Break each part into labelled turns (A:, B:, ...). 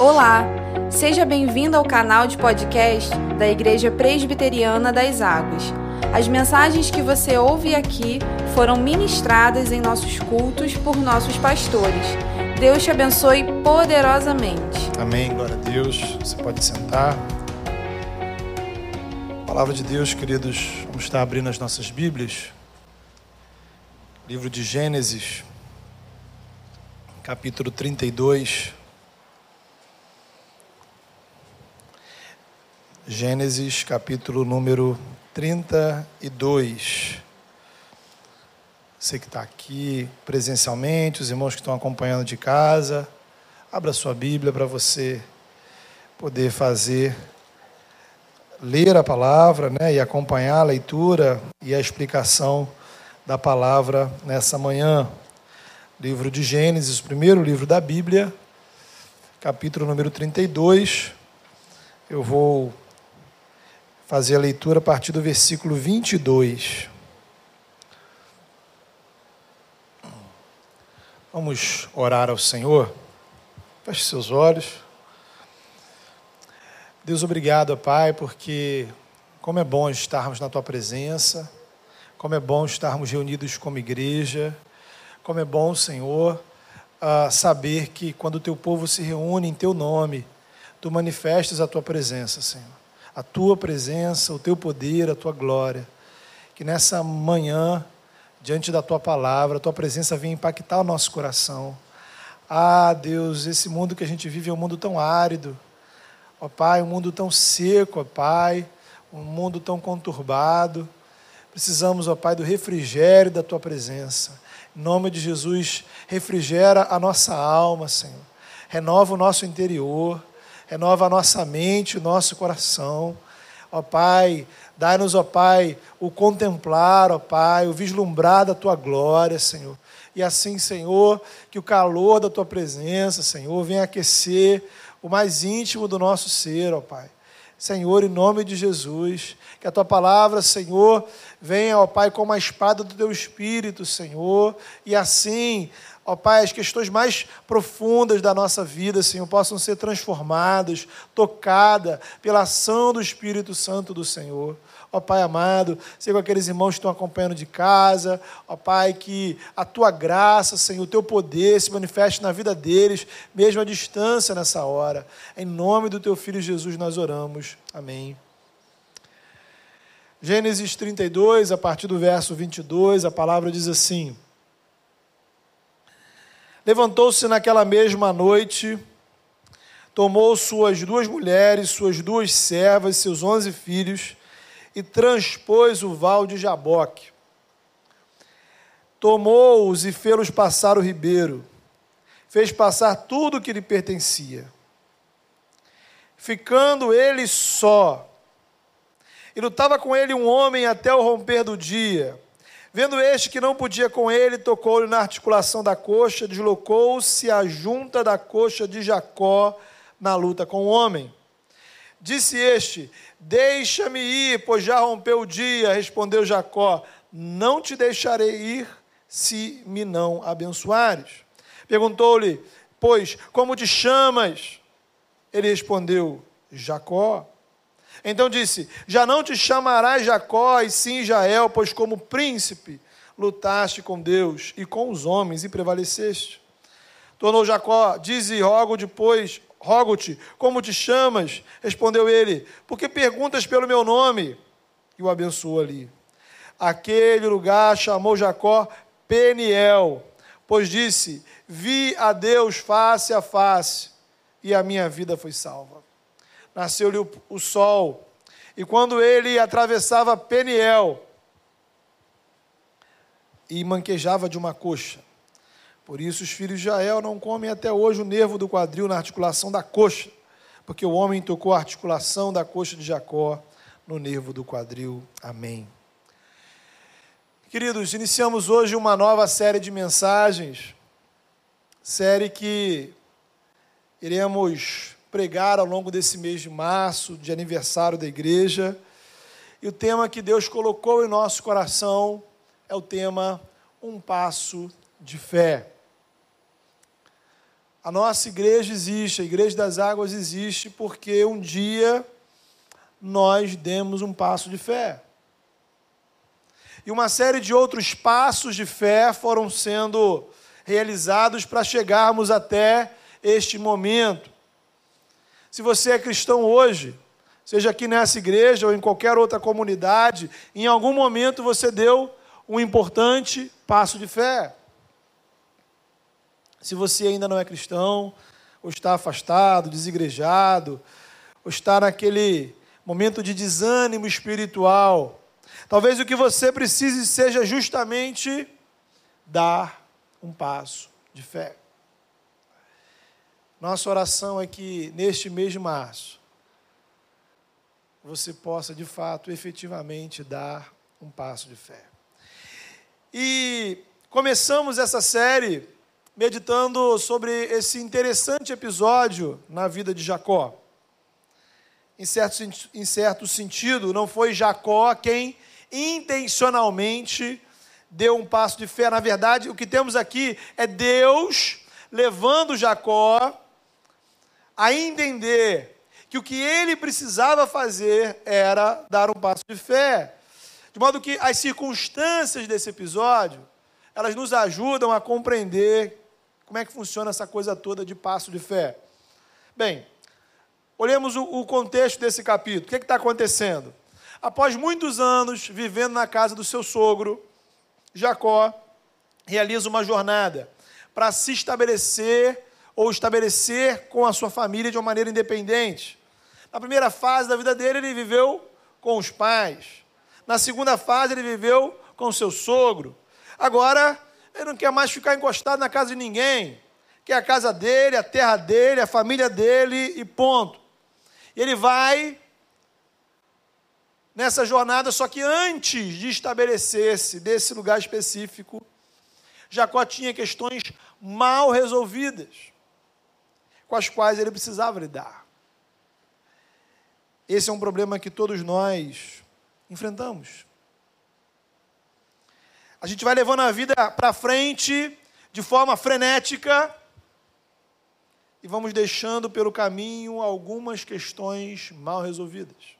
A: Olá! Seja bem-vindo ao canal de podcast da Igreja Presbiteriana das Águas. As mensagens que você ouve aqui foram ministradas em nossos cultos por nossos pastores. Deus te abençoe poderosamente.
B: Amém, glória a Deus. Você pode sentar. Palavra de Deus, queridos, vamos estar abrindo as nossas Bíblias. Livro de Gênesis, capítulo 32. Gênesis, capítulo número 32. Você que está aqui presencialmente, os irmãos que estão acompanhando de casa, abra sua Bíblia para você poder fazer, ler a palavra né, e acompanhar a leitura e a explicação da palavra nessa manhã. Livro de Gênesis, o primeiro livro da Bíblia, capítulo número 32. Eu vou fazer a leitura a partir do versículo 22. Vamos orar ao Senhor. Feche seus olhos. Deus, obrigado, Pai, porque como é bom estarmos na tua presença, como é bom estarmos reunidos como igreja, como é bom, Senhor, uh, saber que quando o teu povo se reúne em teu nome, tu manifestas a tua presença, Senhor a tua presença, o teu poder, a tua glória. Que nessa manhã, diante da tua palavra, a tua presença venha impactar o nosso coração. Ah, Deus, esse mundo que a gente vive é um mundo tão árido. Ó Pai, um mundo tão seco, ó Pai, um mundo tão conturbado. Precisamos, ó Pai, do refrigério da tua presença. Em nome de Jesus, refrigera a nossa alma, Senhor. Renova o nosso interior renova a nossa mente, o nosso coração. Ó Pai, dai-nos, ó Pai, o contemplar, ó Pai, o vislumbrar da tua glória, Senhor. E assim, Senhor, que o calor da tua presença, Senhor, venha aquecer o mais íntimo do nosso ser, ó Pai. Senhor, em nome de Jesus, que a tua palavra, Senhor, venha, ó Pai, como a espada do teu espírito, Senhor, e assim ó Pai, as questões mais profundas da nossa vida, Senhor, possam ser transformadas, tocadas pela ação do Espírito Santo do Senhor. Ó Pai amado, sei com aqueles irmãos que estão acompanhando de casa, ó Pai, que a tua graça, Senhor, o teu poder se manifeste na vida deles, mesmo à distância nessa hora. Em nome do teu filho Jesus nós oramos. Amém. Gênesis 32, a partir do verso 22, a palavra diz assim: Levantou-se naquela mesma noite, tomou suas duas mulheres, suas duas servas, seus onze filhos, e transpôs o val de Jaboque. Tomou-os e fê-los passar o ribeiro, fez passar tudo o que lhe pertencia. Ficando ele só, e lutava com ele um homem até o romper do dia, Vendo este que não podia com ele, tocou-lhe na articulação da coxa, deslocou-se a junta da coxa de Jacó na luta com o homem. Disse este: Deixa-me ir, pois já rompeu o dia. Respondeu Jacó: Não te deixarei ir se me não abençoares. Perguntou-lhe: Pois como te chamas? Ele respondeu: Jacó. Então disse: Já não te chamarás Jacó, e sim Israel, pois como príncipe lutaste com Deus e com os homens e prevaleceste. Tornou Jacó, dize, rogo depois, rogo-te, como te chamas? Respondeu ele, porque perguntas pelo meu nome? E o abençoou ali. Aquele lugar chamou Jacó Peniel, pois disse: Vi a Deus face a face, e a minha vida foi salva nasceu-lhe o, sol. E quando ele atravessava Peniel e manquejava de uma coxa, por isso os filhos de Israel não comem até hoje o nervo do quadril na articulação da coxa, porque o homem tocou a articulação da coxa de Jacó no nervo do quadril. Amém. Queridos, iniciamos hoje uma nova série de mensagens, série que iremos pregar ao longo desse mês de março, de aniversário da igreja. E o tema que Deus colocou em nosso coração é o tema Um Passo de Fé. A nossa igreja existe, a Igreja das Águas existe porque um dia nós demos um passo de fé. E uma série de outros passos de fé foram sendo realizados para chegarmos até este momento. Se você é cristão hoje, seja aqui nessa igreja ou em qualquer outra comunidade, em algum momento você deu um importante passo de fé. Se você ainda não é cristão, ou está afastado, desigrejado, ou está naquele momento de desânimo espiritual, talvez o que você precise seja justamente dar um passo de fé. Nossa oração é que neste mês de março você possa de fato, efetivamente dar um passo de fé. E começamos essa série meditando sobre esse interessante episódio na vida de Jacó. Em certo, em certo sentido, não foi Jacó quem intencionalmente deu um passo de fé. Na verdade, o que temos aqui é Deus levando Jacó a entender que o que ele precisava fazer era dar um passo de fé. De modo que as circunstâncias desse episódio, elas nos ajudam a compreender como é que funciona essa coisa toda de passo de fé? Bem, olhemos o, o contexto desse capítulo. O que é está acontecendo? Após muitos anos vivendo na casa do seu sogro, Jacó realiza uma jornada para se estabelecer ou estabelecer com a sua família de uma maneira independente. Na primeira fase da vida dele, ele viveu com os pais. Na segunda fase, ele viveu com seu sogro. Agora, ele não quer mais ficar encostado na casa de ninguém. Quer a casa dele, a terra dele, a família dele e ponto. Ele vai nessa jornada, só que antes de estabelecer-se desse lugar específico, Jacó tinha questões mal resolvidas, com as quais ele precisava lidar. Esse é um problema que todos nós enfrentamos. A gente vai levando a vida para frente de forma frenética e vamos deixando pelo caminho algumas questões mal resolvidas.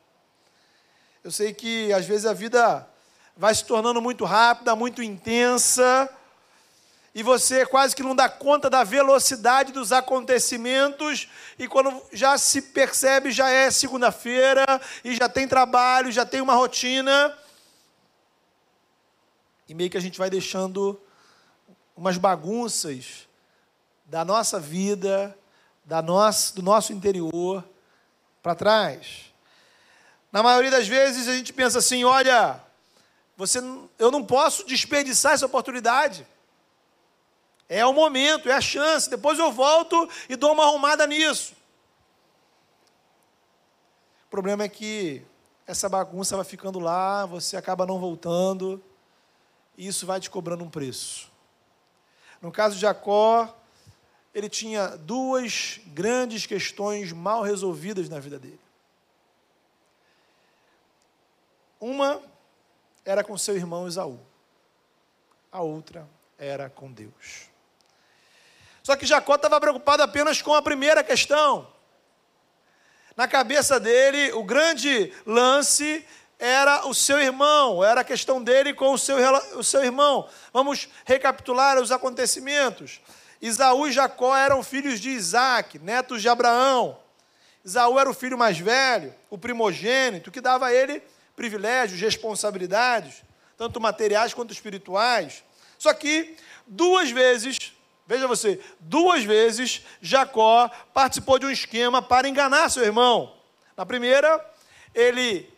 B: Eu sei que às vezes a vida vai se tornando muito rápida, muito intensa, e você quase que não dá conta da velocidade dos acontecimentos, e quando já se percebe, já é segunda-feira, e já tem trabalho, já tem uma rotina, e meio que a gente vai deixando umas bagunças da nossa vida, da nossa, do nosso interior para trás. Na maioria das vezes a gente pensa assim: olha, você, eu não posso desperdiçar essa oportunidade. É o momento, é a chance. Depois eu volto e dou uma arrumada nisso. O problema é que essa bagunça vai ficando lá, você acaba não voltando e isso vai te cobrando um preço. No caso de Jacó, ele tinha duas grandes questões mal resolvidas na vida dele. Uma era com seu irmão Esaú, a outra era com Deus. Só que Jacó estava preocupado apenas com a primeira questão. Na cabeça dele, o grande lance era o seu irmão, era a questão dele com o seu, o seu irmão. Vamos recapitular os acontecimentos. Isaú e Jacó eram filhos de Isaac, netos de Abraão. Isaú era o filho mais velho, o primogênito, que dava a ele privilégios, responsabilidades, tanto materiais quanto espirituais. Só que duas vezes, veja você, duas vezes Jacó participou de um esquema para enganar seu irmão. Na primeira, ele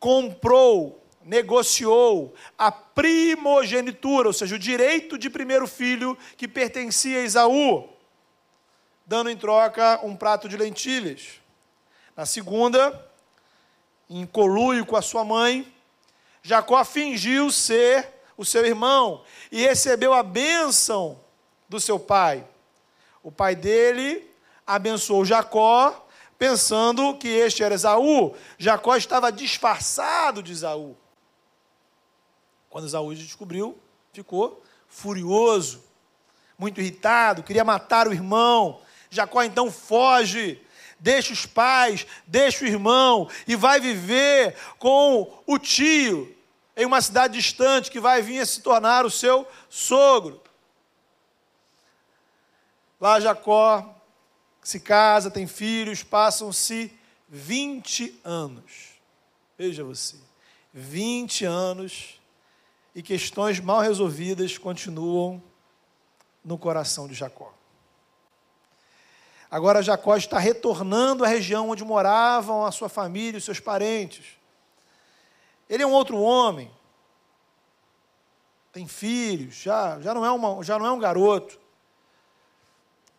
B: comprou, negociou a primogenitura, ou seja, o direito de primeiro filho que pertencia a Esaú, dando em troca um prato de lentilhas. Na segunda, em colúio com a sua mãe, Jacó fingiu ser o seu irmão e recebeu a bênção do seu pai. O pai dele abençoou Jacó pensando que este era Esaú. Jacó estava disfarçado de Esaú. Quando Esaú descobriu, ficou furioso, muito irritado, queria matar o irmão. Jacó então foge, deixa os pais, deixa o irmão e vai viver com o tio em uma cidade distante que vai vir a se tornar o seu sogro. Lá Jacó se casa, tem filhos, passam-se 20 anos. Veja você, 20 anos e questões mal resolvidas continuam no coração de Jacó. Agora Jacó está retornando à região onde moravam a sua família, os seus parentes. Ele é um outro homem, tem filhos, já, já, não, é uma, já não é um garoto.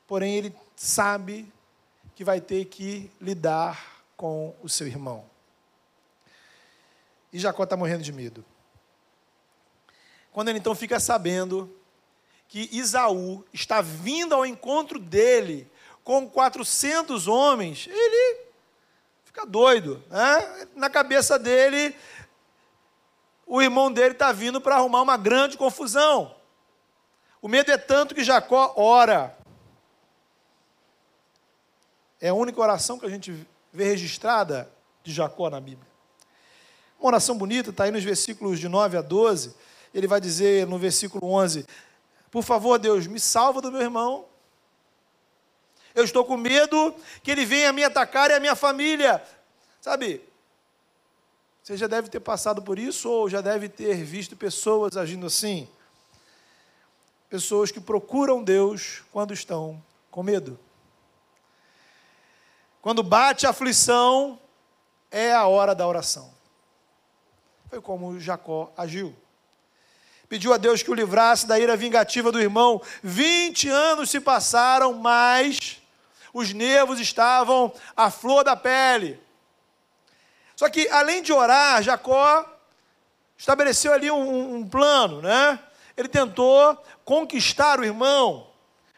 B: Porém, ele sabe que vai ter que lidar com o seu irmão. E Jacó está morrendo de medo. Quando ele então fica sabendo que Isaú está vindo ao encontro dele com 400 homens, ele fica doido. Né? Na cabeça dele, o irmão dele está vindo para arrumar uma grande confusão. O medo é tanto que Jacó ora. É a única oração que a gente vê registrada de Jacó na Bíblia. Uma oração bonita, está aí nos versículos de 9 a 12. Ele vai dizer no versículo 11: Por favor, Deus, me salva do meu irmão. Eu estou com medo que ele venha me atacar e a minha família. Sabe, você já deve ter passado por isso ou já deve ter visto pessoas agindo assim. Pessoas que procuram Deus quando estão com medo. Quando bate a aflição, é a hora da oração. Foi como Jacó agiu. Pediu a Deus que o livrasse da ira vingativa do irmão. 20 anos se passaram, mas os nervos estavam à flor da pele. Só que, além de orar, Jacó estabeleceu ali um, um plano, né? Ele tentou conquistar o irmão.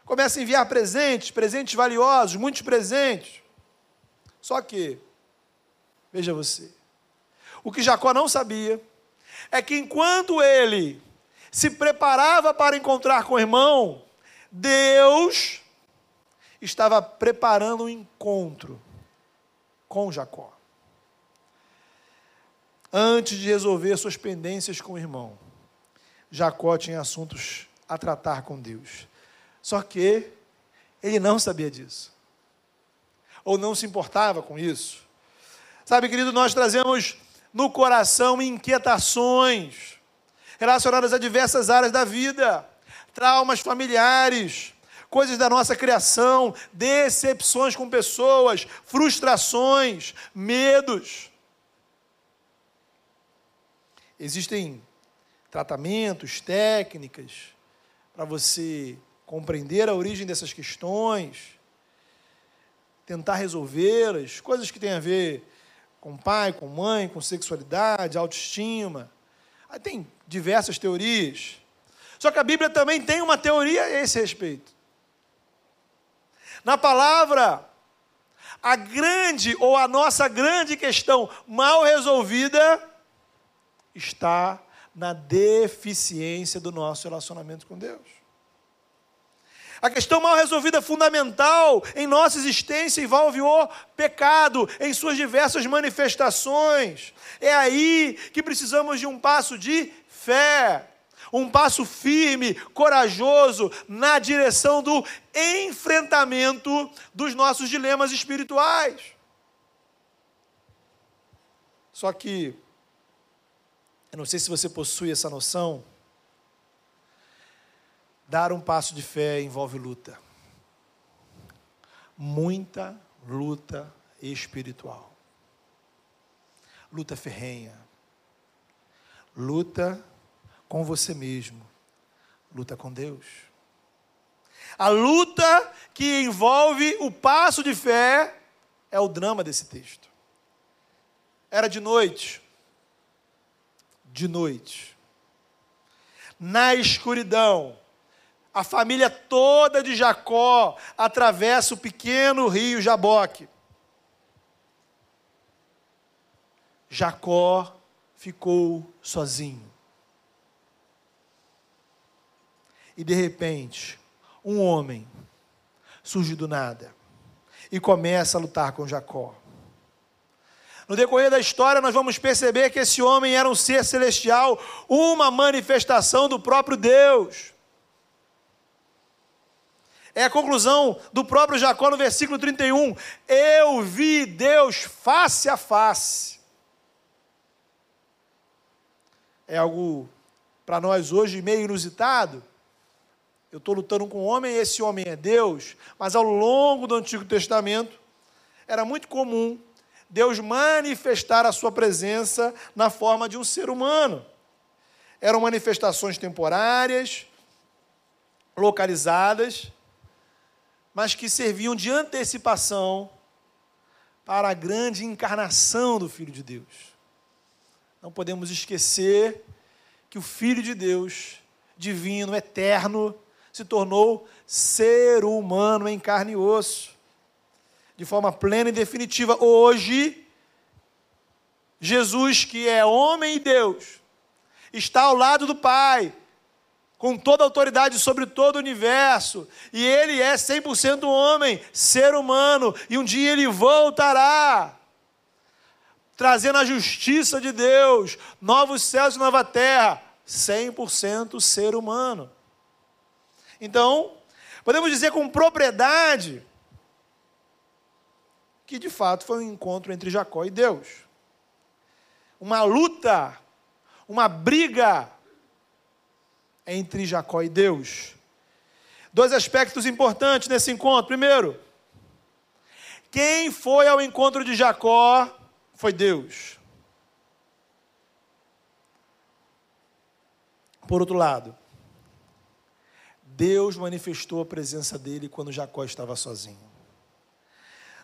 B: Começa a enviar presentes, presentes valiosos, muitos presentes. Só que, veja você, o que Jacó não sabia é que enquanto ele se preparava para encontrar com o irmão, Deus estava preparando um encontro com Jacó. Antes de resolver suas pendências com o irmão, Jacó tinha assuntos a tratar com Deus. Só que ele não sabia disso ou não se importava com isso. Sabe, querido, nós trazemos no coração inquietações relacionadas a diversas áreas da vida, traumas familiares, coisas da nossa criação, decepções com pessoas, frustrações, medos. Existem tratamentos, técnicas para você compreender a origem dessas questões tentar resolvê-las, coisas que têm a ver com pai, com mãe, com sexualidade, autoestima. Aí tem diversas teorias. Só que a Bíblia também tem uma teoria a esse respeito. Na palavra, a grande ou a nossa grande questão mal resolvida está na deficiência do nosso relacionamento com Deus. A questão mal resolvida fundamental em nossa existência envolve o pecado em suas diversas manifestações. É aí que precisamos de um passo de fé, um passo firme, corajoso na direção do enfrentamento dos nossos dilemas espirituais. Só que, eu não sei se você possui essa noção, Dar um passo de fé envolve luta. Muita luta espiritual. Luta ferrenha. Luta com você mesmo. Luta com Deus. A luta que envolve o passo de fé é o drama desse texto. Era de noite. De noite. Na escuridão a família toda de Jacó atravessa o pequeno rio Jaboque. Jacó ficou sozinho. E de repente, um homem surge do nada e começa a lutar com Jacó. No decorrer da história, nós vamos perceber que esse homem era um ser celestial, uma manifestação do próprio Deus. É a conclusão do próprio Jacó no versículo 31. Eu vi Deus face a face. É algo para nós hoje meio inusitado. Eu estou lutando com um homem e esse homem é Deus. Mas ao longo do Antigo Testamento, era muito comum Deus manifestar a sua presença na forma de um ser humano. Eram manifestações temporárias, localizadas, mas que serviam de antecipação para a grande encarnação do Filho de Deus. Não podemos esquecer que o Filho de Deus, divino, eterno, se tornou ser humano em carne e osso de forma plena e definitiva. Hoje, Jesus, que é homem e Deus, está ao lado do Pai, com toda autoridade sobre todo o universo, e ele é 100% homem, ser humano, e um dia ele voltará, trazendo a justiça de Deus, novos céus e nova terra, 100% ser humano. Então, podemos dizer com propriedade que de fato foi um encontro entre Jacó e Deus. Uma luta, uma briga entre Jacó e Deus. Dois aspectos importantes nesse encontro. Primeiro, quem foi ao encontro de Jacó foi Deus. Por outro lado, Deus manifestou a presença dele quando Jacó estava sozinho.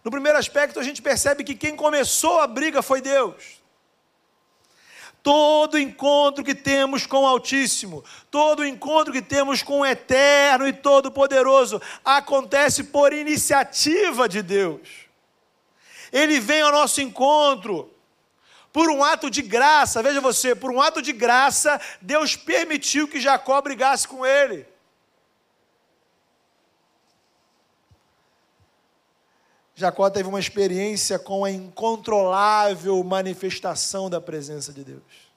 B: No primeiro aspecto, a gente percebe que quem começou a briga foi Deus. Todo encontro que temos com o Altíssimo, todo encontro que temos com o Eterno e Todo-Poderoso, acontece por iniciativa de Deus. Ele vem ao nosso encontro por um ato de graça, veja você, por um ato de graça, Deus permitiu que Jacó brigasse com ele. Jacó teve uma experiência com a incontrolável manifestação da presença de Deus.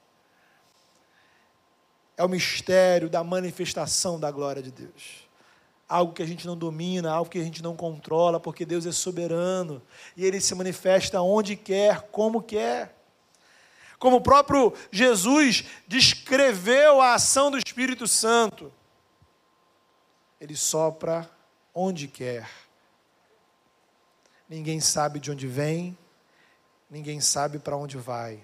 B: É o mistério da manifestação da glória de Deus. Algo que a gente não domina, algo que a gente não controla, porque Deus é soberano e ele se manifesta onde quer, como quer. Como o próprio Jesus descreveu a ação do Espírito Santo, ele sopra onde quer Ninguém sabe de onde vem, ninguém sabe para onde vai,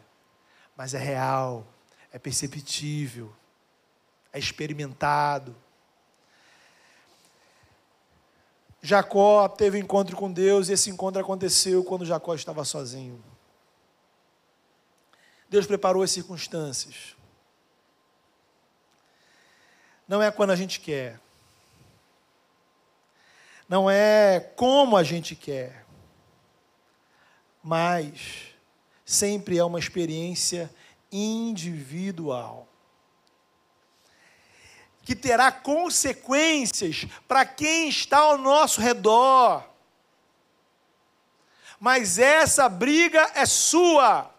B: mas é real, é perceptível, é experimentado. Jacó teve um encontro com Deus e esse encontro aconteceu quando Jacó estava sozinho. Deus preparou as circunstâncias. Não é quando a gente quer. Não é como a gente quer mas sempre é uma experiência individual. Que terá consequências para quem está ao nosso redor. Mas essa briga é sua.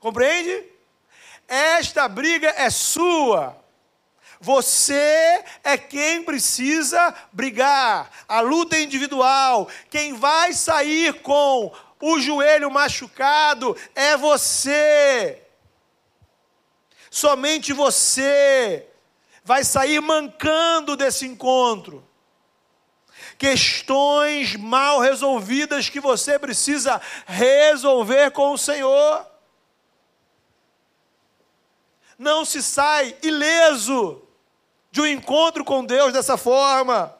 B: Compreende? Esta briga é sua. Você é quem precisa brigar. A luta é individual. Quem vai sair com o joelho machucado é você. Somente você vai sair mancando desse encontro. Questões mal resolvidas que você precisa resolver com o Senhor. Não se sai ileso de um encontro com Deus dessa forma.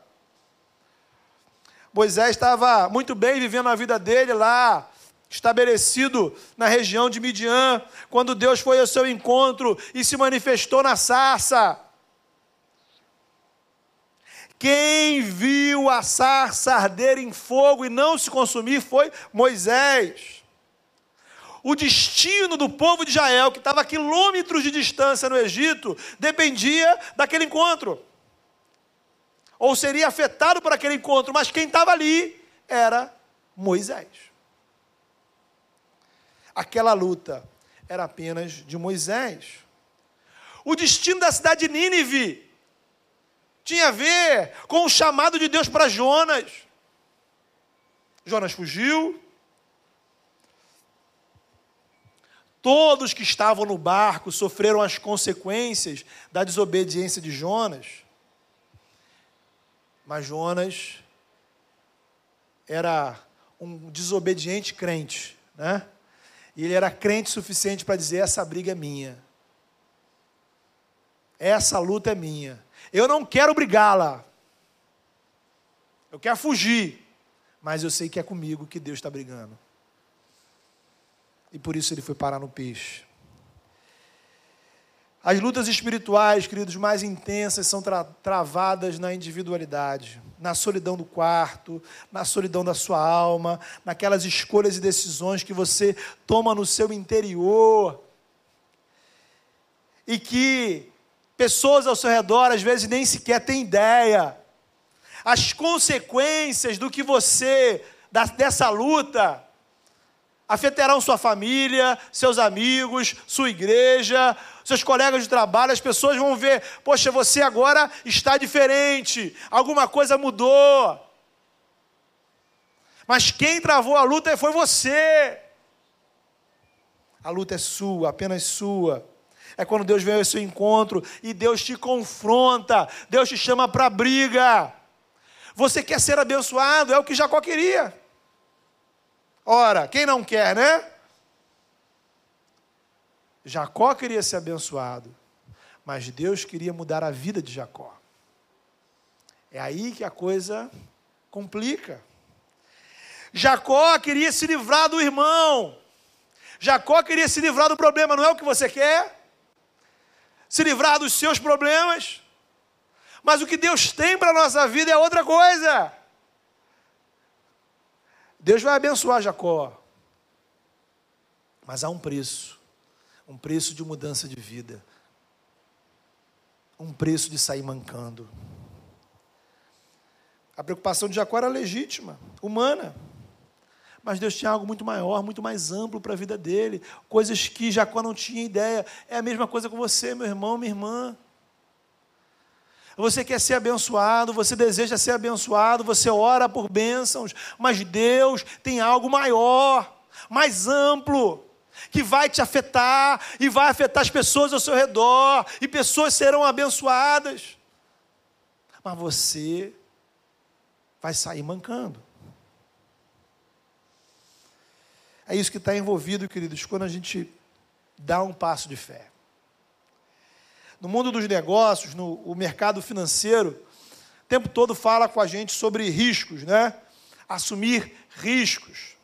B: Moisés estava muito bem vivendo a vida dele lá, estabelecido na região de Midian, quando Deus foi ao seu encontro e se manifestou na sarça. Quem viu a sarça arder em fogo e não se consumir foi Moisés. O destino do povo de Israel, que estava a quilômetros de distância no Egito, dependia daquele encontro. Ou seria afetado por aquele encontro, mas quem estava ali era Moisés. Aquela luta era apenas de Moisés. O destino da cidade de Nínive tinha a ver com o chamado de Deus para Jonas. Jonas fugiu. Todos que estavam no barco sofreram as consequências da desobediência de Jonas. Mas Jonas era um desobediente crente, né? E ele era crente suficiente para dizer: essa briga é minha. Essa luta é minha. Eu não quero brigá-la. Eu quero fugir. Mas eu sei que é comigo que Deus está brigando. E por isso ele foi parar no peixe. As lutas espirituais, queridos, mais intensas são tra travadas na individualidade, na solidão do quarto, na solidão da sua alma, naquelas escolhas e decisões que você toma no seu interior. E que pessoas ao seu redor às vezes nem sequer têm ideia. As consequências do que você, dessa luta, afetarão sua família, seus amigos, sua igreja, seus colegas de trabalho, as pessoas vão ver, poxa, você agora está diferente, alguma coisa mudou. Mas quem travou a luta foi você. A luta é sua, apenas sua. É quando Deus vem ao seu encontro e Deus te confronta, Deus te chama para briga. Você quer ser abençoado, é o que Jacó queria. Ora, quem não quer, né? Jacó queria ser abençoado, mas Deus queria mudar a vida de Jacó. É aí que a coisa complica. Jacó queria se livrar do irmão. Jacó queria se livrar do problema, não é o que você quer? Se livrar dos seus problemas. Mas o que Deus tem para a nossa vida é outra coisa. Deus vai abençoar Jacó. Mas há um preço um preço de mudança de vida, um preço de sair mancando. A preocupação de Jacó era legítima, humana. Mas Deus tinha algo muito maior, muito mais amplo para a vida dele, coisas que Jacó não tinha ideia. É a mesma coisa com você, meu irmão, minha irmã. Você quer ser abençoado, você deseja ser abençoado, você ora por bênçãos, mas Deus tem algo maior, mais amplo, que vai te afetar e vai afetar as pessoas ao seu redor, e pessoas serão abençoadas. Mas você vai sair mancando. É isso que está envolvido, queridos, quando a gente dá um passo de fé no mundo dos negócios, no o mercado financeiro, o tempo todo fala com a gente sobre riscos, né? Assumir riscos.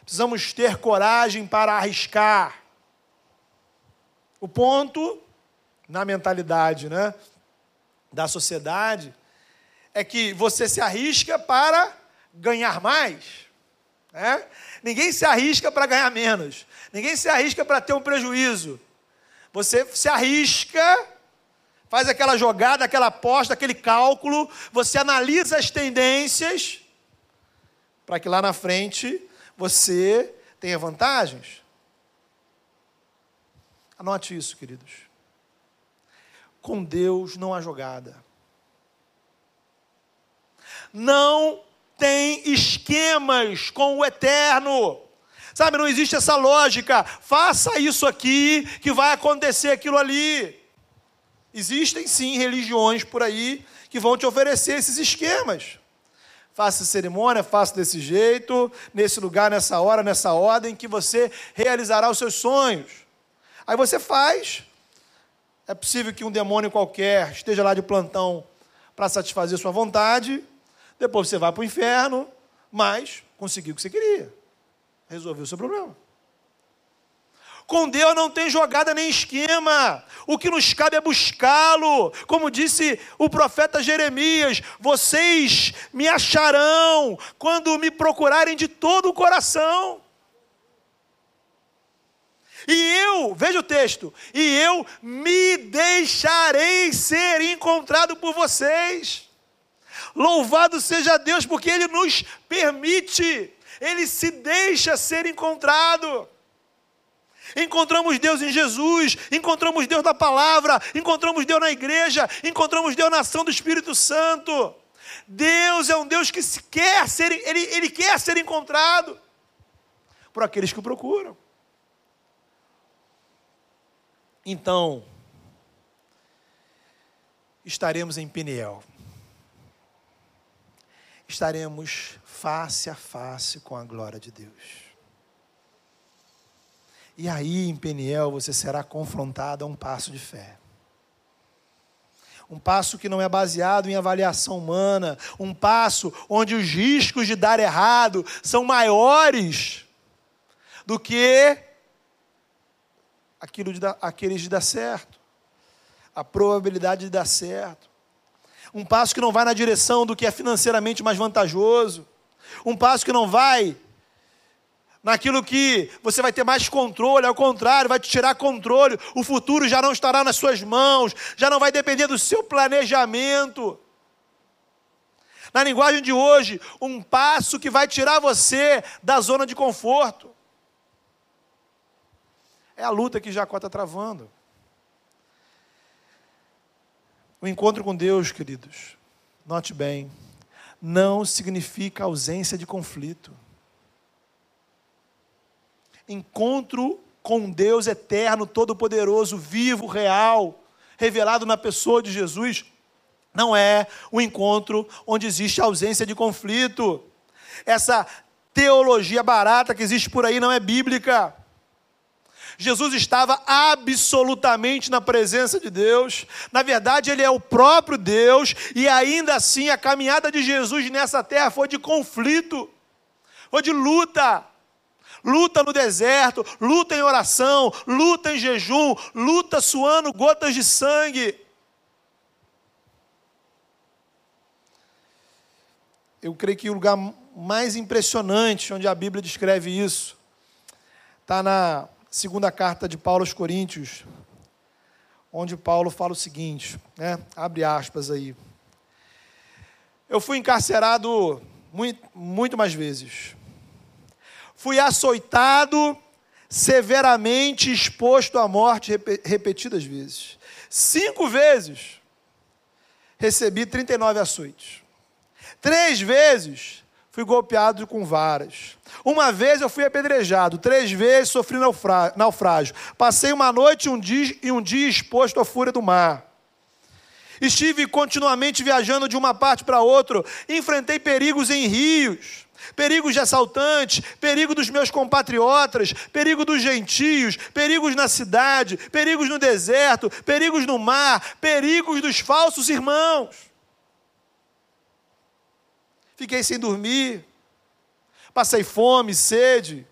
B: Precisamos ter coragem para arriscar. O ponto na mentalidade, né, da sociedade é que você se arrisca para ganhar mais. Né? Ninguém se arrisca para ganhar menos. Ninguém se arrisca para ter um prejuízo. Você se arrisca, faz aquela jogada, aquela aposta, aquele cálculo, você analisa as tendências, para que lá na frente você tenha vantagens. Anote isso, queridos. Com Deus não há jogada. Não tem esquemas com o eterno. Sabe, não existe essa lógica. Faça isso aqui que vai acontecer aquilo ali. Existem sim religiões por aí que vão te oferecer esses esquemas. Faça cerimônia, faça desse jeito, nesse lugar, nessa hora, nessa ordem, que você realizará os seus sonhos. Aí você faz. É possível que um demônio qualquer esteja lá de plantão para satisfazer sua vontade. Depois você vai para o inferno, mas conseguiu o que você queria resolveu o seu problema. Com Deus não tem jogada nem esquema. O que nos cabe é buscá-lo. Como disse o profeta Jeremias: vocês me acharão quando me procurarem de todo o coração. E eu, veja o texto, e eu me deixarei ser encontrado por vocês. Louvado seja Deus, porque Ele nos permite, Ele se deixa ser encontrado. Encontramos Deus em Jesus, encontramos Deus na palavra, encontramos Deus na igreja, encontramos Deus na ação do Espírito Santo. Deus é um Deus que quer ser, ele, ele quer ser encontrado por aqueles que o procuram. Então, estaremos em Peniel. Estaremos face a face com a glória de Deus. E aí, em Peniel, você será confrontado a um passo de fé. Um passo que não é baseado em avaliação humana, um passo onde os riscos de dar errado são maiores do que aquilo de dar, aqueles de dar certo, a probabilidade de dar certo. Um passo que não vai na direção do que é financeiramente mais vantajoso, um passo que não vai naquilo que você vai ter mais controle, ao contrário, vai te tirar controle, o futuro já não estará nas suas mãos, já não vai depender do seu planejamento. Na linguagem de hoje, um passo que vai tirar você da zona de conforto. É a luta que Jacó está travando. O encontro com Deus, queridos, note bem, não significa ausência de conflito encontro com Deus eterno, todo-poderoso, vivo, real, revelado na pessoa de Jesus, não é um encontro onde existe ausência de conflito. Essa teologia barata que existe por aí não é bíblica. Jesus estava absolutamente na presença de Deus. Na verdade, ele é o próprio Deus, e ainda assim a caminhada de Jesus nessa terra foi de conflito, foi de luta luta no deserto, luta em oração, luta em jejum, luta suando gotas de sangue. Eu creio que o lugar mais impressionante onde a Bíblia descreve isso está na segunda carta de Paulo aos Coríntios, onde Paulo fala o seguinte, né? abre aspas aí. Eu fui encarcerado muito, muito mais vezes fui açoitado, severamente exposto à morte repetidas vezes. Cinco vezes recebi 39 açoites. Três vezes fui golpeado com varas. Uma vez eu fui apedrejado, três vezes sofri naufrágio. Passei uma noite um dia, e um dia exposto à fúria do mar. Estive continuamente viajando de uma parte para outra, enfrentei perigos em rios perigos de assaltantes, perigo dos meus compatriotas, perigo dos gentios, perigos na cidade, perigos no deserto, perigos no mar, perigos dos falsos irmãos. Fiquei sem dormir, passei fome, sede.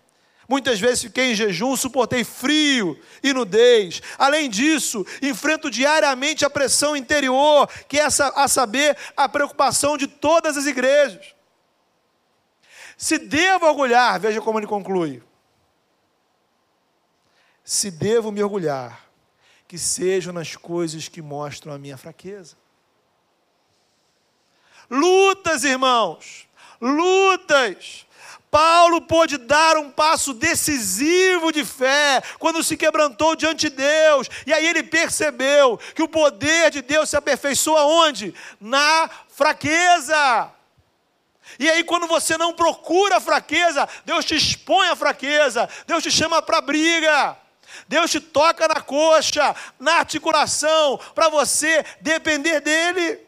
B: Muitas vezes fiquei em jejum, suportei frio e nudez. Além disso, enfrento diariamente a pressão interior, que é essa, a saber, a preocupação de todas as igrejas. Se devo orgulhar, veja como ele conclui. Se devo me orgulhar, que sejam nas coisas que mostram a minha fraqueza. Lutas, irmãos, lutas. Paulo pôde dar um passo decisivo de fé quando se quebrantou diante de Deus, e aí ele percebeu que o poder de Deus se aperfeiçoa onde? Na fraqueza. E aí, quando você não procura a fraqueza, Deus te expõe a fraqueza, Deus te chama para briga. Deus te toca na coxa, na articulação, para você depender dEle.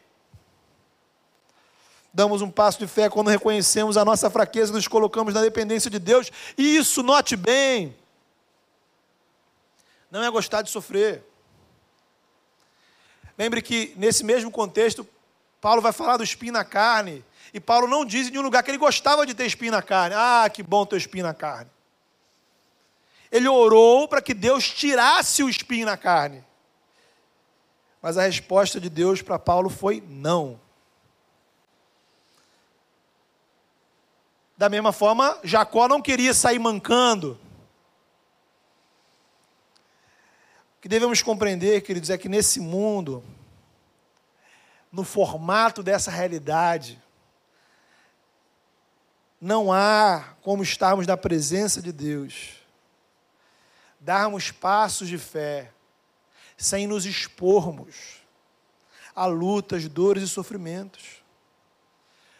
B: Damos um passo de fé quando reconhecemos a nossa fraqueza, nos colocamos na dependência de Deus, e isso, note bem, não é gostar de sofrer. Lembre que, nesse mesmo contexto, Paulo vai falar do espinho na carne, e Paulo não diz em nenhum lugar que ele gostava de ter espinho na carne. Ah, que bom ter espinho na carne. Ele orou para que Deus tirasse o espinho na carne. Mas a resposta de Deus para Paulo foi não. Da mesma forma, Jacó não queria sair mancando. O que devemos compreender, queridos, é que nesse mundo no formato dessa realidade, não há como estarmos na presença de Deus, darmos passos de fé, sem nos expormos a lutas, dores e sofrimentos.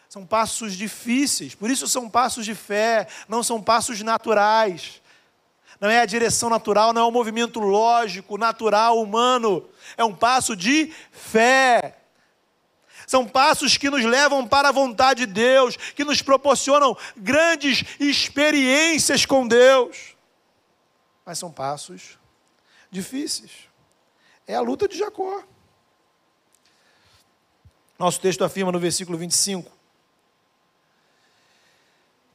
B: São passos difíceis, por isso são passos de fé, não são passos naturais. Não é a direção natural, não é o movimento lógico, natural, humano. É um passo de fé. São passos que nos levam para a vontade de Deus, que nos proporcionam grandes experiências com Deus. Mas são passos difíceis. É a luta de Jacó. Nosso texto afirma no versículo 25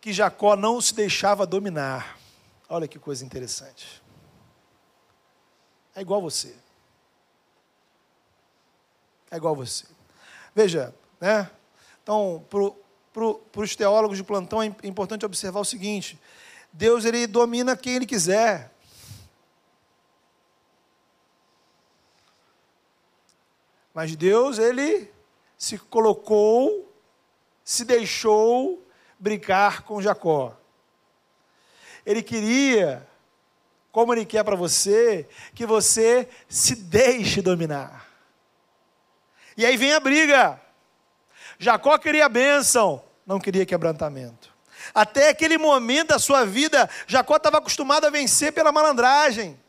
B: que Jacó não se deixava dominar. Olha que coisa interessante. É igual você. É igual você. Veja, né? Então, para os teólogos de plantão é importante observar o seguinte: Deus ele domina quem ele quiser. Mas Deus ele se colocou, se deixou brincar com Jacó. Ele queria, como ele quer para você, que você se deixe dominar. E aí vem a briga. Jacó queria bênção, não queria quebrantamento. Até aquele momento da sua vida, Jacó estava acostumado a vencer pela malandragem.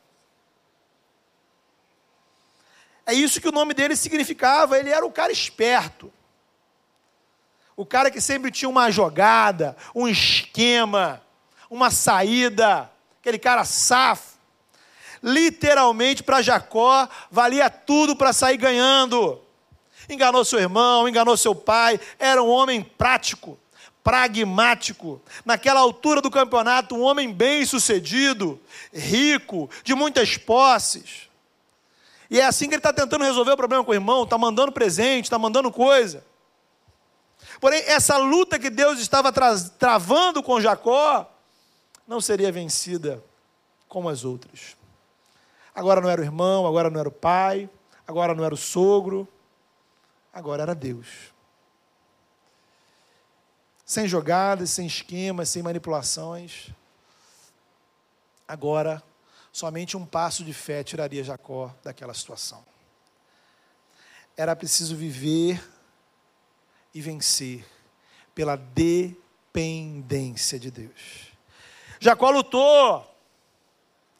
B: É isso que o nome dele significava, ele era o cara esperto. O cara que sempre tinha uma jogada, um esquema, uma saída, aquele cara safo. Literalmente para Jacó valia tudo para sair ganhando. Enganou seu irmão, enganou seu pai, era um homem prático, pragmático. Naquela altura do campeonato, um homem bem-sucedido, rico, de muitas posses. E é assim que ele está tentando resolver o problema com o irmão, está mandando presente, está mandando coisa. Porém, essa luta que Deus estava tra travando com Jacó não seria vencida como as outras. Agora não era o irmão, agora não era o pai, agora não era o sogro, agora era Deus. Sem jogadas, sem esquemas, sem manipulações. Agora, somente um passo de fé tiraria Jacó daquela situação. Era preciso viver e vencer pela dependência de Deus. Jacó lutou,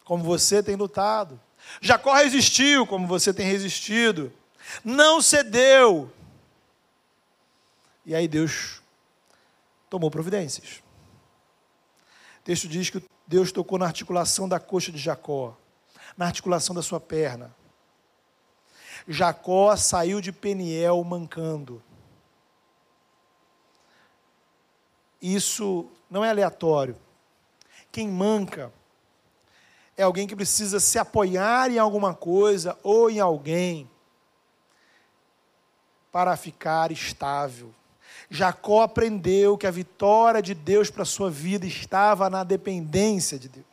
B: como você tem lutado. Jacó resistiu, como você tem resistido. Não cedeu. E aí Deus tomou providências. O texto diz que Deus tocou na articulação da coxa de Jacó, na articulação da sua perna. Jacó saiu de Peniel mancando. Isso não é aleatório. Quem manca é alguém que precisa se apoiar em alguma coisa ou em alguém para ficar estável. Jacó aprendeu que a vitória de Deus para a sua vida estava na dependência de Deus.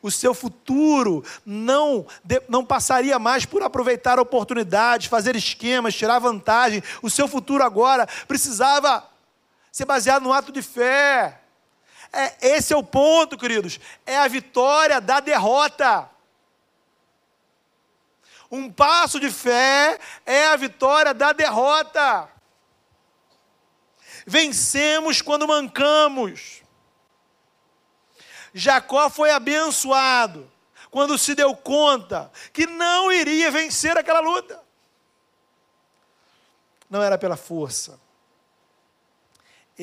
B: O seu futuro não, não passaria mais por aproveitar oportunidades, fazer esquemas, tirar vantagem. O seu futuro agora precisava ser baseado no ato de fé. É, esse é o ponto, queridos. É a vitória da derrota. Um passo de fé é a vitória da derrota. Vencemos quando mancamos. Jacó foi abençoado quando se deu conta que não iria vencer aquela luta. Não era pela força,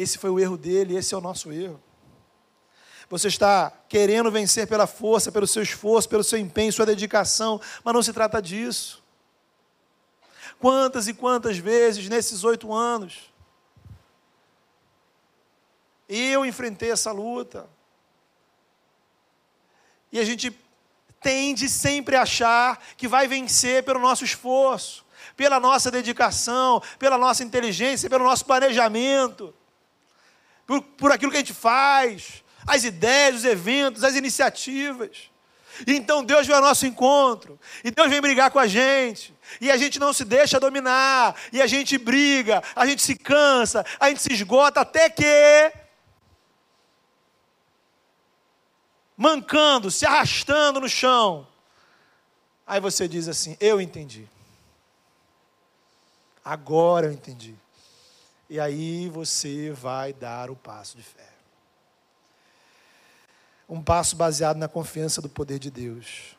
B: esse foi o erro dele, esse é o nosso erro. Você está querendo vencer pela força, pelo seu esforço, pelo seu empenho, sua dedicação, mas não se trata disso. Quantas e quantas vezes nesses oito anos eu enfrentei essa luta. E a gente tende sempre a achar que vai vencer pelo nosso esforço, pela nossa dedicação, pela nossa inteligência, pelo nosso planejamento por, por aquilo que a gente faz, as ideias, os eventos, as iniciativas. E então Deus vem ao nosso encontro. E Deus vem brigar com a gente. E a gente não se deixa dominar. E a gente briga, a gente se cansa, a gente se esgota até que mancando, se arrastando no chão. Aí você diz assim: Eu entendi. Agora eu entendi. E aí você vai dar o passo de fé. Um passo baseado na confiança do poder de Deus.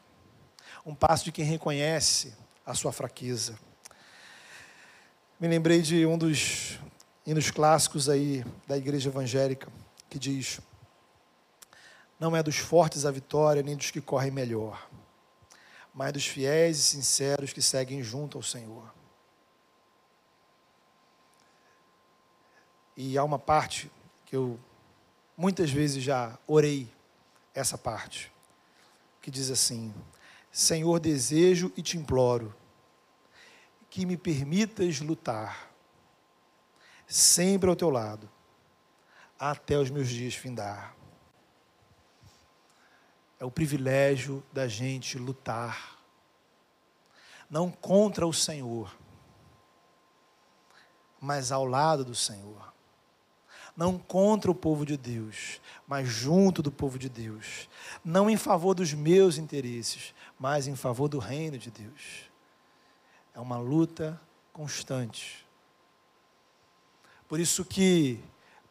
B: Um passo de quem reconhece a sua fraqueza. Me lembrei de um dos hinos clássicos aí da igreja evangélica que diz: Não é dos fortes a vitória, nem dos que correm melhor, mas dos fiéis e sinceros que seguem junto ao Senhor. E há uma parte que eu muitas vezes já orei essa parte, que diz assim: Senhor, desejo e te imploro que me permitas lutar sempre ao teu lado, até os meus dias findar. É o privilégio da gente lutar, não contra o Senhor, mas ao lado do Senhor não contra o povo de Deus, mas junto do povo de Deus. Não em favor dos meus interesses, mas em favor do reino de Deus. É uma luta constante. Por isso que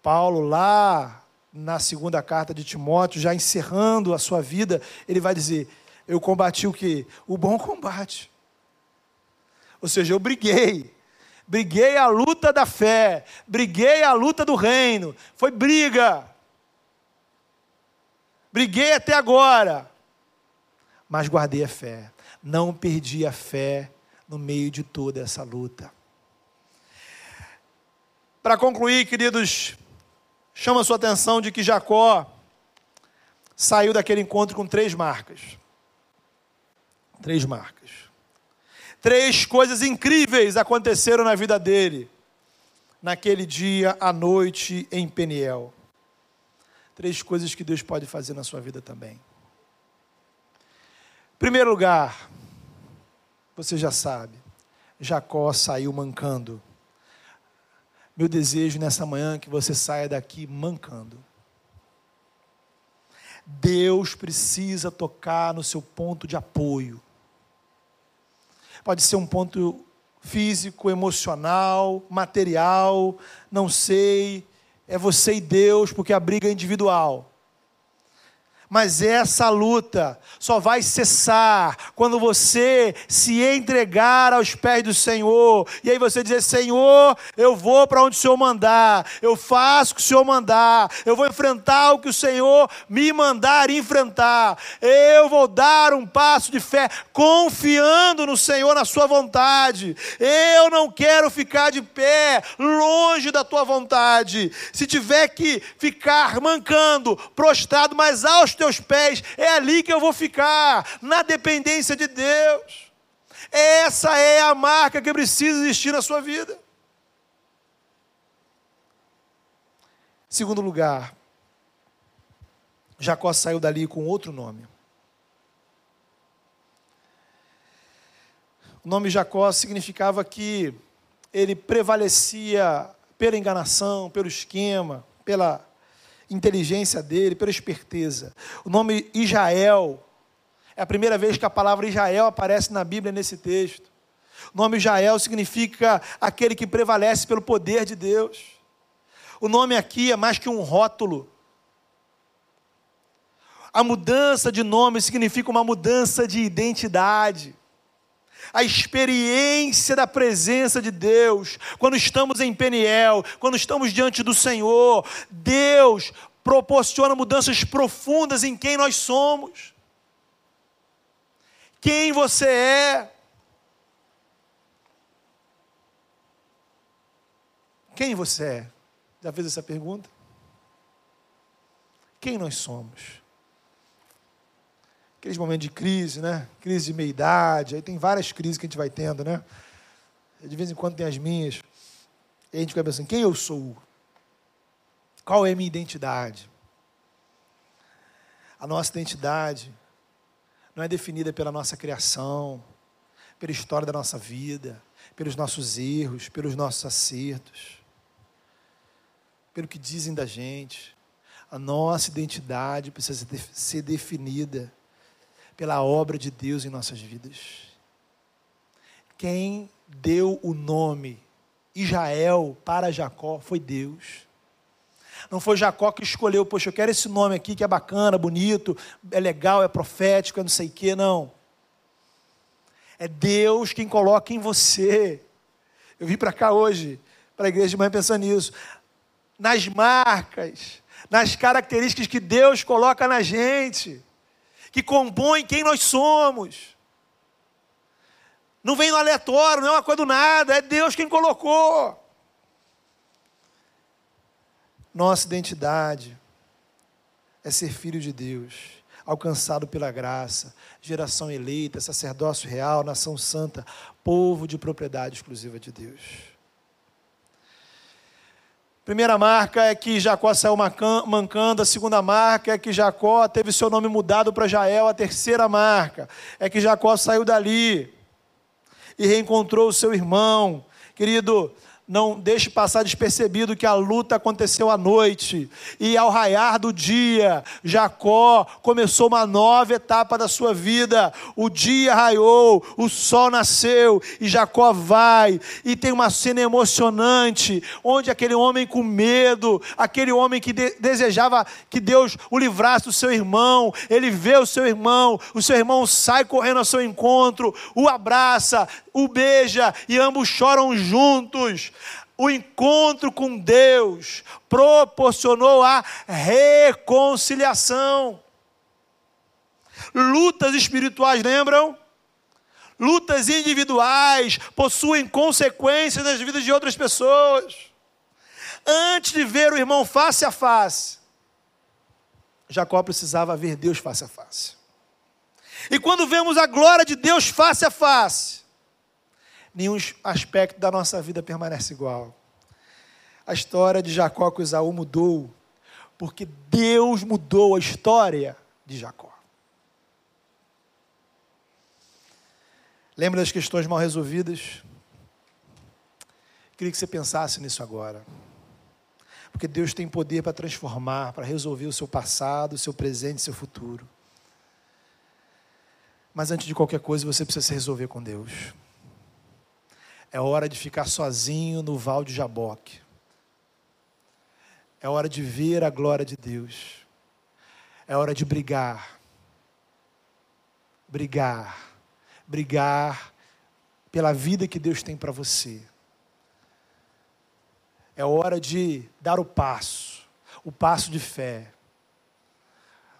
B: Paulo, lá na segunda carta de Timóteo, já encerrando a sua vida, ele vai dizer: Eu combati o que? O bom combate. Ou seja, eu briguei briguei a luta da fé, briguei a luta do reino. Foi briga. Briguei até agora, mas guardei a fé. Não perdi a fé no meio de toda essa luta. Para concluir, queridos, chama a sua atenção de que Jacó saiu daquele encontro com três marcas. Três marcas. Três coisas incríveis aconteceram na vida dele, naquele dia, à noite, em Peniel. Três coisas que Deus pode fazer na sua vida também. Primeiro lugar, você já sabe, Jacó saiu mancando. Meu desejo nessa manhã é que você saia daqui mancando. Deus precisa tocar no seu ponto de apoio. Pode ser um ponto físico, emocional, material, não sei. É você e Deus, porque a briga é individual. Mas essa luta só vai cessar quando você se entregar aos pés do Senhor. E aí você dizer: Senhor, eu vou para onde o Senhor mandar, eu faço o que o Senhor mandar, eu vou enfrentar o que o Senhor me mandar enfrentar. Eu vou dar um passo de fé, confiando no Senhor, na Sua vontade. Eu não quero ficar de pé, longe da Tua vontade. Se tiver que ficar mancando, prostrado, mas aos teus pés, é ali que eu vou ficar, na dependência de Deus. Essa é a marca que precisa existir na sua vida. Segundo lugar, Jacó saiu dali com outro nome. O nome Jacó significava que ele prevalecia pela enganação, pelo esquema, pela inteligência dele, pela esperteza. O nome Israel é a primeira vez que a palavra Israel aparece na Bíblia nesse texto. O nome Israel significa aquele que prevalece pelo poder de Deus. O nome aqui é mais que um rótulo. A mudança de nome significa uma mudança de identidade a experiência da presença de Deus, quando estamos em Peniel, quando estamos diante do Senhor, Deus proporciona mudanças profundas em quem nós somos. Quem você é? Quem você é? Já fez essa pergunta? Quem nós somos? Aqueles momentos de crise, né? Crise de meia-idade, aí tem várias crises que a gente vai tendo, né? De vez em quando tem as minhas. E a gente fica pensando, quem eu sou? Qual é a minha identidade? A nossa identidade não é definida pela nossa criação, pela história da nossa vida, pelos nossos erros, pelos nossos acertos, pelo que dizem da gente. A nossa identidade precisa ser definida pela obra de Deus em nossas vidas. Quem deu o nome Israel para Jacó foi Deus. Não foi Jacó que escolheu, poxa, eu quero esse nome aqui que é bacana, bonito, é legal, é profético, é não sei o quê, não. É Deus quem coloca em você. Eu vim para cá hoje, para a igreja de manhã pensando nisso. Nas marcas, nas características que Deus coloca na gente, que compõem quem nós somos. Não vem no aleatório, não é uma coisa do nada, é Deus quem colocou. Nossa identidade é ser filho de Deus, alcançado pela graça, geração eleita, sacerdócio real, nação santa, povo de propriedade exclusiva de Deus. Primeira marca é que Jacó saiu mancando, a segunda marca é que Jacó teve seu nome mudado para Jael, a terceira marca é que Jacó saiu dali e reencontrou o seu irmão. Querido, não deixe passar despercebido que a luta aconteceu à noite. E ao raiar do dia, Jacó começou uma nova etapa da sua vida. O dia raiou, o sol nasceu e Jacó vai. E tem uma cena emocionante, onde aquele homem com medo, aquele homem que de desejava que Deus o livrasse do seu irmão, ele vê o seu irmão, o seu irmão sai correndo ao seu encontro, o abraça, o beija e ambos choram juntos. O encontro com Deus proporcionou a reconciliação. Lutas espirituais, lembram? Lutas individuais possuem consequências nas vidas de outras pessoas. Antes de ver o irmão face a face, Jacó precisava ver Deus face a face. E quando vemos a glória de Deus face a face, nenhum aspecto da nossa vida permanece igual. A história de Jacó com Isaú mudou, porque Deus mudou a história de Jacó. Lembra das questões mal resolvidas? Queria que você pensasse nisso agora. Porque Deus tem poder para transformar, para resolver o seu passado, o seu presente, o seu futuro. Mas antes de qualquer coisa, você precisa se resolver com Deus. É hora de ficar sozinho no val de Jaboque. É hora de ver a glória de Deus. É hora de brigar. Brigar. Brigar pela vida que Deus tem para você. É hora de dar o passo, o passo de fé.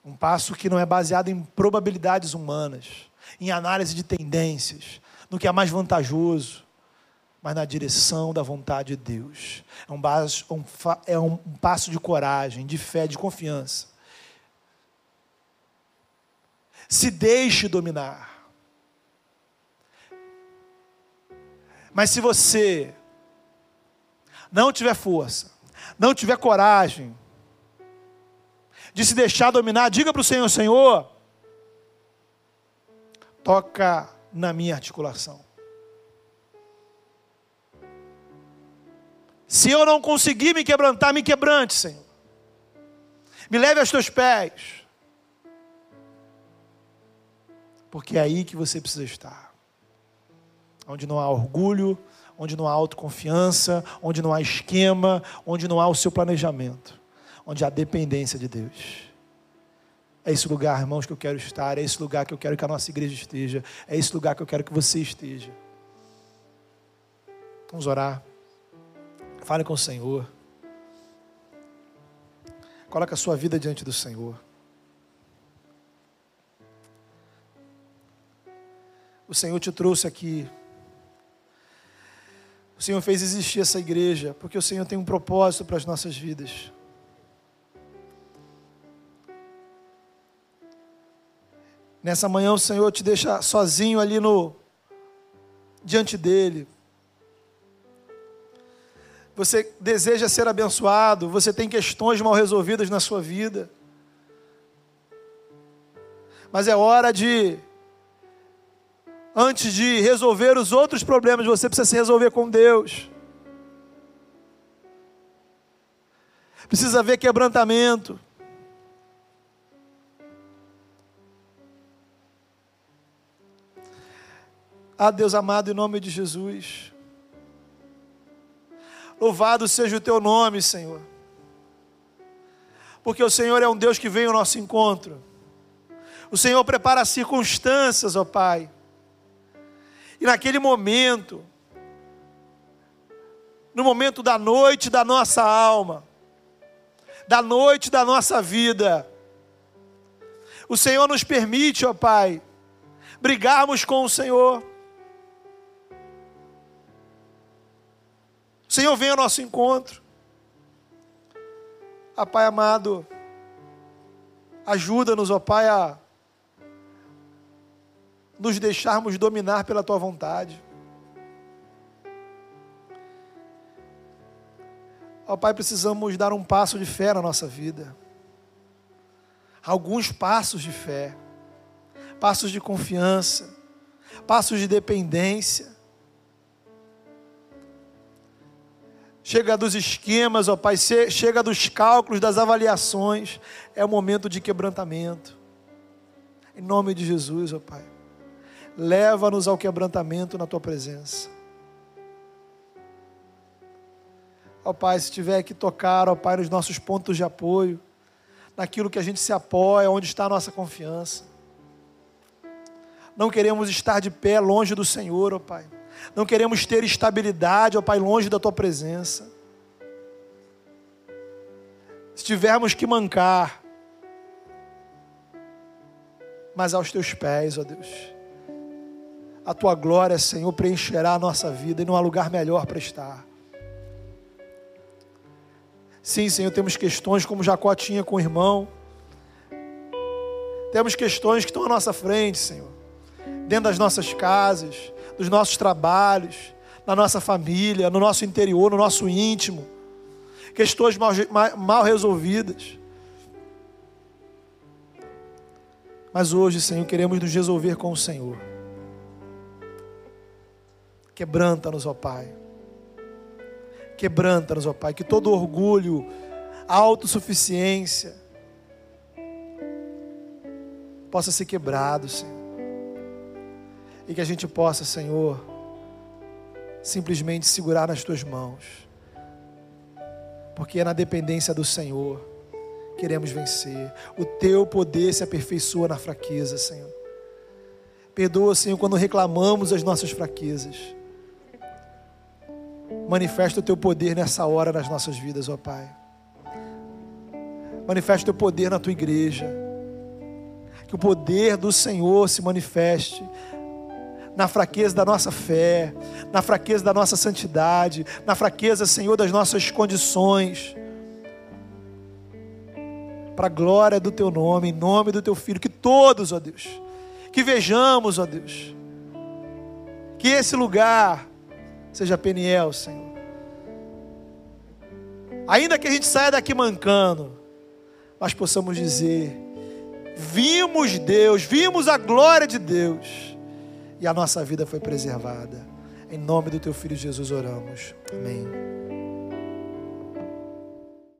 B: Um passo que não é baseado em probabilidades humanas, em análise de tendências, no que é mais vantajoso, mas na direção da vontade de Deus. É um, passo, um, é um passo de coragem, de fé, de confiança. Se deixe dominar. Mas se você não tiver força, não tiver coragem de se deixar dominar, diga para o Senhor: Senhor, toca na minha articulação. Se eu não conseguir me quebrantar, me quebrante, Senhor. Me leve aos teus pés. Porque é aí que você precisa estar. Onde não há orgulho, onde não há autoconfiança, onde não há esquema, onde não há o seu planejamento, onde há dependência de Deus. É esse lugar, irmãos, que eu quero estar, é esse lugar que eu quero que a nossa igreja esteja, é esse lugar que eu quero que você esteja. Vamos orar. Fale com o Senhor. Coloque a sua vida diante do Senhor. O Senhor te trouxe aqui. O Senhor fez existir essa igreja, porque o Senhor tem um propósito para as nossas vidas. Nessa manhã o Senhor te deixa sozinho ali no diante dele, você deseja ser abençoado, você tem questões mal resolvidas na sua vida. Mas é hora de Antes de resolver os outros problemas, você precisa se resolver com Deus. Precisa haver quebrantamento. Ah, Deus amado, em nome de Jesus. Louvado seja o teu nome, Senhor. Porque o Senhor é um Deus que vem ao nosso encontro. O Senhor prepara as circunstâncias, ó Pai. E naquele momento, no momento da noite da nossa alma, da noite da nossa vida, o Senhor nos permite, ó Pai, brigarmos com o Senhor. Senhor vem ao nosso encontro. Ah, Pai amado, ajuda-nos, ó Pai, a nos deixarmos dominar pela tua vontade. Ó Pai, precisamos dar um passo de fé na nossa vida. Alguns passos de fé, passos de confiança, passos de dependência. Chega dos esquemas, ó Pai, chega dos cálculos, das avaliações. É o momento de quebrantamento. Em nome de Jesus, ó Pai leva-nos ao quebrantamento na tua presença. Ó Pai, se tiver que tocar, ó Pai, nos nossos pontos de apoio, naquilo que a gente se apoia, onde está a nossa confiança. Não queremos estar de pé longe do Senhor, ó Pai. Não queremos ter estabilidade, ó Pai, longe da tua presença. Se tivermos que mancar, mas aos teus pés, ó Deus a tua glória, Senhor, preencherá a nossa vida e não há lugar melhor para estar. Sim, Senhor, temos questões como Jacó tinha com o irmão. Temos questões que estão à nossa frente, Senhor. Dentro das nossas casas, dos nossos trabalhos, na nossa família, no nosso interior, no nosso íntimo. Questões mal, mal resolvidas. Mas hoje, Senhor, queremos nos resolver com o Senhor. Quebranta-nos, ó Pai. Quebranta-nos, ó Pai. Que todo orgulho, autossuficiência, possa ser quebrado, Senhor. E que a gente possa, Senhor, simplesmente segurar nas tuas mãos. Porque é na dependência do Senhor queremos vencer. O teu poder se aperfeiçoa na fraqueza, Senhor. Perdoa, Senhor, quando reclamamos as nossas fraquezas. Manifesta o teu poder nessa hora nas nossas vidas, ó Pai. Manifesta o teu poder na tua igreja. Que o poder do Senhor se manifeste na fraqueza da nossa fé, na fraqueza da nossa santidade, na fraqueza, Senhor, das nossas condições. Para a glória do teu nome, em nome do teu filho, que todos, ó Deus, que vejamos, ó Deus, que esse lugar seja Peniel, Senhor. Ainda que a gente saia daqui mancando, nós possamos dizer: vimos Deus, vimos a glória de Deus, e a nossa vida foi preservada. Em nome do teu filho Jesus oramos. Amém.